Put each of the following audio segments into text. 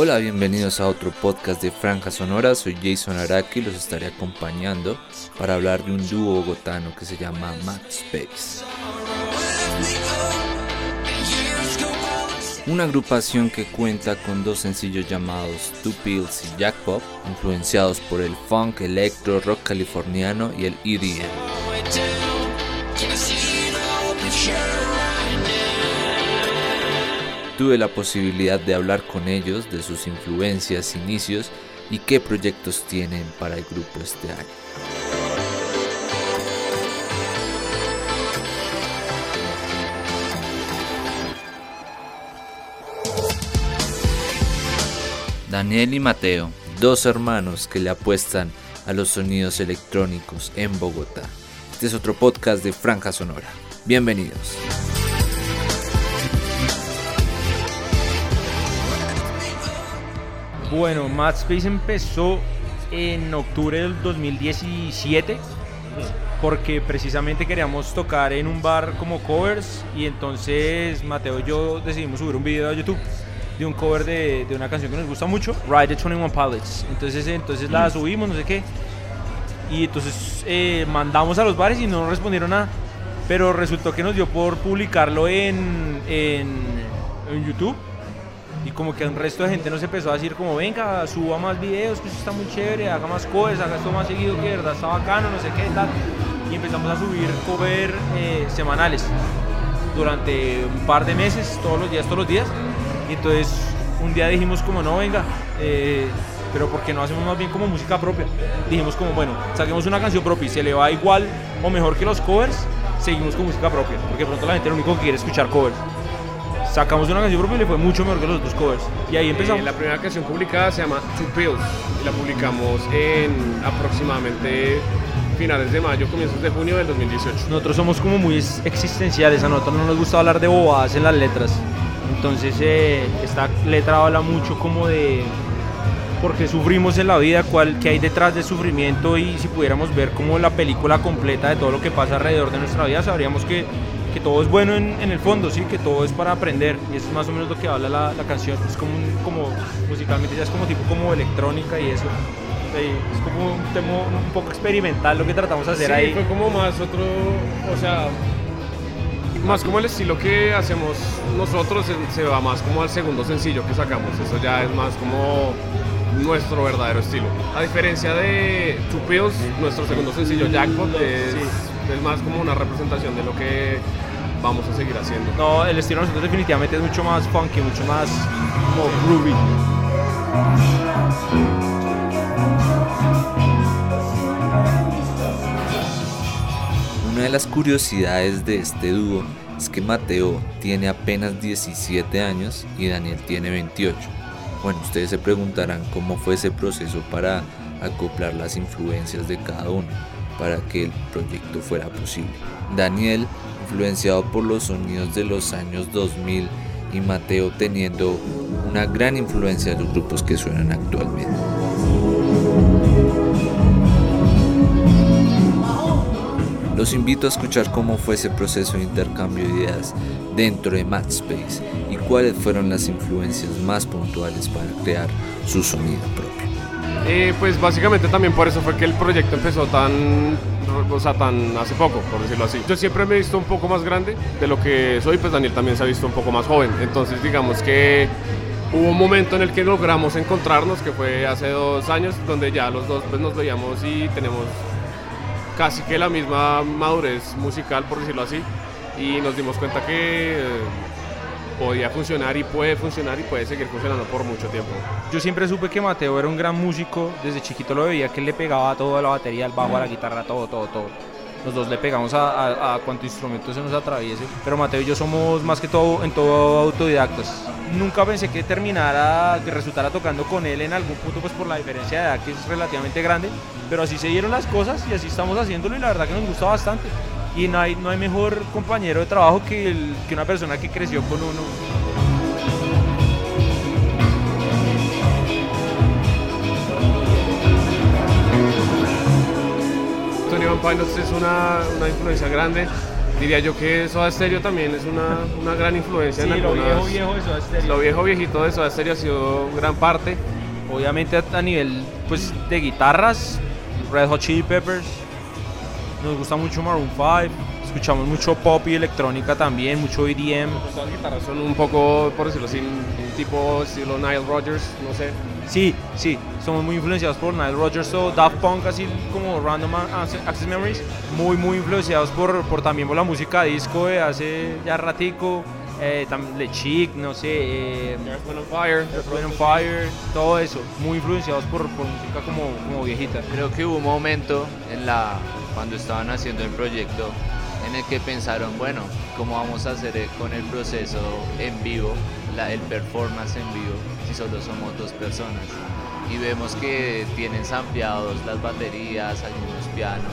Hola, bienvenidos a otro podcast de Franja Sonora. Soy Jason Araki y los estaré acompañando para hablar de un dúo bogotano que se llama Mad Space. Una agrupación que cuenta con dos sencillos llamados Two Pills y Jackpot, influenciados por el funk, electro, rock californiano y el EDM. Tuve la posibilidad de hablar con ellos de sus influencias, inicios y qué proyectos tienen para el grupo este año. Daniel y Mateo, dos hermanos que le apuestan a los sonidos electrónicos en Bogotá. Este es otro podcast de Franja Sonora. Bienvenidos. Bueno, Mad Space empezó en octubre del 2017 porque precisamente queríamos tocar en un bar como covers y entonces Mateo y yo decidimos subir un video a YouTube de un cover de, de una canción que nos gusta mucho, Ride the 21 Pilots. Entonces, entonces la subimos, no sé qué. Y entonces eh, mandamos a los bares y no nos respondieron nada. Pero resultó que nos dio por publicarlo en, en, en YouTube y como que un resto de gente nos empezó a decir como venga, suba más videos, que eso está muy chévere, haga más covers, haga esto más seguido, que verdad está bacano, no sé qué, tal. Y empezamos a subir cover eh, semanales durante un par de meses, todos los días, todos los días. Y entonces un día dijimos como no, venga, eh, pero ¿por qué no hacemos más bien como música propia? Dijimos como, bueno, saquemos una canción propia y se le va igual o mejor que los covers, seguimos con música propia, porque pronto la gente lo único que quiere es escuchar covers sacamos una canción propia y le fue mucho mejor que los otros covers. Y ahí empezamos. Eh, la primera canción publicada se llama Two Pills y la publicamos en aproximadamente finales de mayo, comienzos de junio del 2018. Nosotros somos como muy existenciales, a nosotros no nos gusta hablar de bobadas en las letras. Entonces eh, esta letra habla mucho como de por qué sufrimos en la vida, cuál, qué hay detrás del sufrimiento y si pudiéramos ver como la película completa de todo lo que pasa alrededor de nuestra vida, sabríamos que que todo es bueno en, en, el fondo, sí, que todo es para aprender. Y eso es más o menos lo que habla la, la canción. Es como, un, como musicalmente ya es como tipo como electrónica y eso. es como un tema un poco experimental lo que tratamos de hacer sí, ahí. fue como más otro, o sea, más como el estilo que hacemos nosotros se va más como al segundo sencillo que sacamos. Eso ya es más como nuestro verdadero estilo. A diferencia de Two Pills, nuestro segundo sencillo Jackpot es, sí. Es, más como una representación de lo que vamos a seguir haciendo. No, el estilo de nosotros definitivamente es mucho más funky, mucho más como groovy. Una de las curiosidades de este dúo es que Mateo tiene apenas 17 años y Daniel tiene 28. Bueno, ustedes se preguntarán cómo fue ese proceso para acoplar las influencias de cada uno para que el proyecto fuera posible. Daniel, influenciado por los sonidos de los años 2000 y Mateo teniendo una gran influencia de los grupos que suenan actualmente. Los invito a escuchar cómo fue ese proceso de intercambio de ideas dentro de Matspace y cuáles fueron las influencias más puntuales para crear su sonido propio. Eh, pues básicamente también por eso fue que el proyecto empezó tan, o sea, tan hace poco, por decirlo así. Yo siempre me he visto un poco más grande de lo que soy, pues Daniel también se ha visto un poco más joven. Entonces digamos que hubo un momento en el que logramos encontrarnos, que fue hace dos años, donde ya los dos pues, nos veíamos y tenemos casi que la misma madurez musical, por decirlo así, y nos dimos cuenta que eh, podía funcionar y puede funcionar y puede seguir funcionando por mucho tiempo. Yo siempre supe que Mateo era un gran músico, desde chiquito lo veía que él le pegaba todo, a la batería, al bajo, a la guitarra, todo, todo, todo. Los dos le pegamos a, a, a cuanto instrumento se nos atraviese, pero Mateo y yo somos más que todo en todo autodidactas. Nunca pensé que terminara, que resultara tocando con él en algún punto, pues por la diferencia de edad que es relativamente grande, pero así se dieron las cosas y así estamos haciéndolo y la verdad que nos gusta bastante y no hay, no hay mejor compañero de trabajo que, el, que una persona que creció con uno. Tony Van Pilots es una, una influencia grande diría yo que Soda Stereo también es una, una gran influencia Sí, en lo algunas... viejo, viejo de Soda Stereo. Lo viejo viejito de Soda Stereo ha sido gran parte. Obviamente a- a nivel pues de guitarras, Red Hot Chili Peppers. Nos gusta mucho Maroon 5. Escuchamos mucho pop y electrónica también, mucho EDM. Las guitarras son un poco, por decirlo así, un tipo estilo Nile Rodgers, no sé. Sí, sí, somos muy influenciados por Nile Rodgers o Daft Punk, así como Random Access Memories. Muy, muy influenciados por, por también por la música disco de hace ya ratico. Eh, tam- Le Chic, no sé, eh, and Fire. And Fire, todo eso. Muy influenciados por, por música como, como viejita. Creo que hubo un momento en la cuando estaban haciendo el proyecto en el que pensaron, bueno, ¿cómo vamos a hacer con el proceso en vivo, la- el performance en vivo, si solo somos dos personas? Y vemos que tienen sampleados las baterías, hay unos pianos.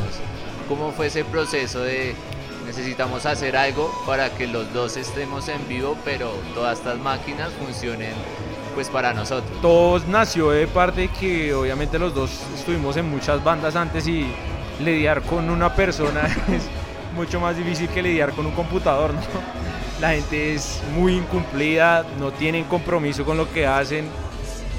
¿Cómo fue ese proceso de necesitamos hacer algo para que los dos estemos en vivo, pero todas estas máquinas funcionen pues para nosotros? todo nació de parte que obviamente los dos estuvimos en muchas bandas antes y lidiar con una persona es mucho más difícil que lidiar con un computador, ¿no? La gente es muy incumplida, no tienen compromiso con lo que hacen.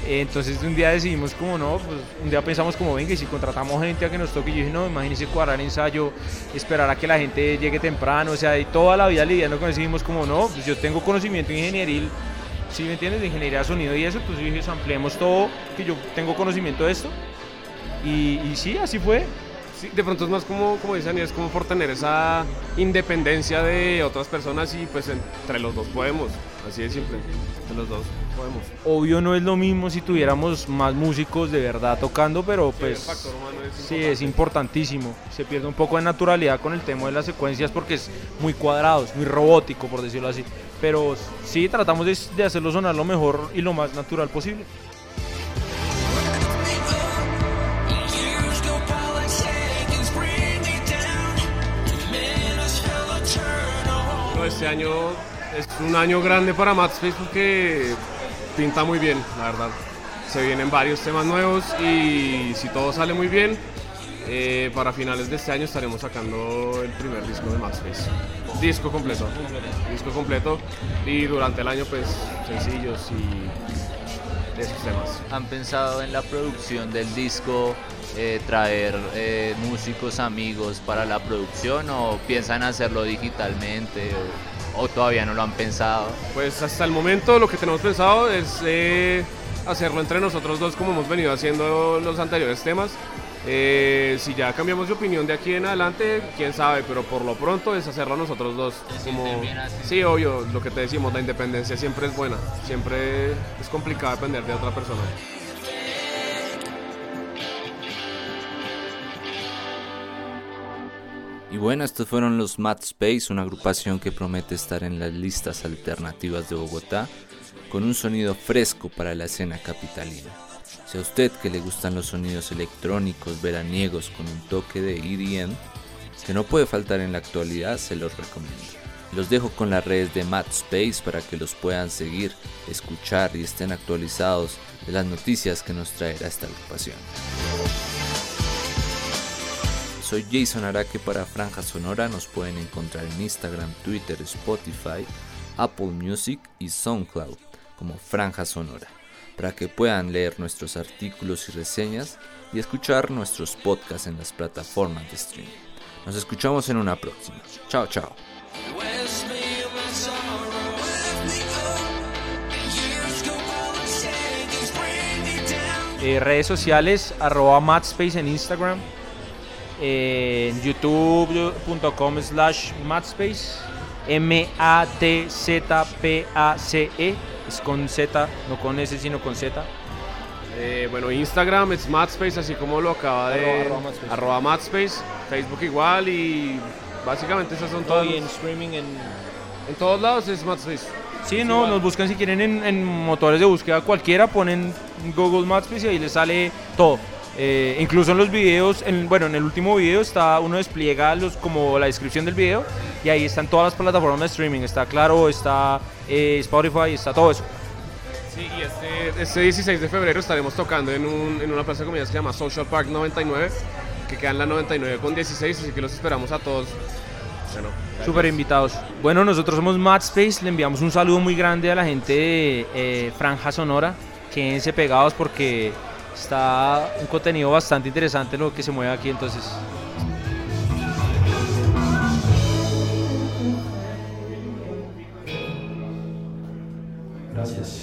Entonces un día decidimos como no, pues un día pensamos como venga y si contratamos gente a que nos toque, yo dije no, imagínense cuadrar ensayo, esperar a que la gente llegue temprano, o sea, y toda la vida lidiando con eso como no, pues yo tengo conocimiento ingenieril si me entiendes, de ingeniería de sonido y eso, pues yo dije, ampliemos todo, que yo tengo conocimiento de esto. Y sí, así fue. Sí, de pronto es más como, como dicen, es como por tener esa independencia de otras personas y pues entre los dos podemos, así de simple, entre los dos podemos. Obvio no es lo mismo si tuviéramos más músicos de verdad tocando, pero el pues factor humano es sí, es importantísimo. Se pierde un poco de naturalidad con el tema de las secuencias porque es muy cuadrado, es muy robótico, por decirlo así. Pero sí, tratamos de, de hacerlo sonar lo mejor y lo más natural posible. Este año es un año grande para Matspace porque pinta muy bien, la verdad. Se vienen varios temas nuevos y si todo sale muy bien, eh, para finales de este año estaremos sacando el primer disco de Matspace. Disco completo. Disco completo y durante el año pues sencillos y esos temas. ¿Han pensado en la producción del disco, eh, traer eh, músicos amigos para la producción o piensan hacerlo digitalmente o, o todavía no lo han pensado? Pues hasta el momento lo que tenemos pensado es eh, hacerlo entre nosotros dos como hemos venido haciendo los anteriores temas. Eh, si ya cambiamos de opinión de aquí en adelante, quién sabe, pero por lo pronto es hacerlo nosotros dos. Como, sí, obvio, lo que te decimos, la independencia siempre es buena, siempre es complicado depender de otra persona. Y bueno, estos fueron los Mad Space, una agrupación que promete estar en las listas alternativas de Bogotá, con un sonido fresco para la escena capitalina. Si a usted que le gustan los sonidos electrónicos veraniegos con un toque de EDM, que no puede faltar en la actualidad, se los recomiendo. Los dejo con las redes de Mad Space para que los puedan seguir, escuchar y estén actualizados de las noticias que nos traerá esta agrupación. Soy Jason Araque para Franja Sonora. Nos pueden encontrar en Instagram, Twitter, Spotify, Apple Music y SoundCloud como Franja Sonora, para que puedan leer nuestros artículos y reseñas y escuchar nuestros podcasts en las plataformas de streaming. Nos escuchamos en una próxima. Chao, chao. Eh, redes sociales, arroba matspace en Instagram, en youtube.com slash matspace, M-A-T-Z-P-A-C-E, es con Z, no con S, sino con Z. Eh, bueno, Instagram es Matspace, así como lo acaba de... Arroba- arroba Matspace. arroba Matspace, Facebook igual y básicamente esas son todas. Y en streaming en... En todos lados es Matspace. Sí, no, nos buscan si quieren en, en motores de búsqueda cualquiera, ponen Google Maps y ahí les sale todo. Eh, incluso en los videos, en, bueno, en el último video está uno despliega los, como la descripción del video y ahí están todas las plataformas de streaming. Está claro, está eh, Spotify, está todo eso. Sí, y este, este 16 de febrero estaremos tocando en, un- en una plaza de comidas que se llama Social Park 99, que queda en la 99 con 16, así que los esperamos a todos Bueno, Súper invitados. Bueno, nosotros somos Madspace, le enviamos un saludo muy grande a la gente de eh, Franja Sonora. Quédense pegados porque está un contenido bastante interesante lo que se mueve aquí, entonces Gracias.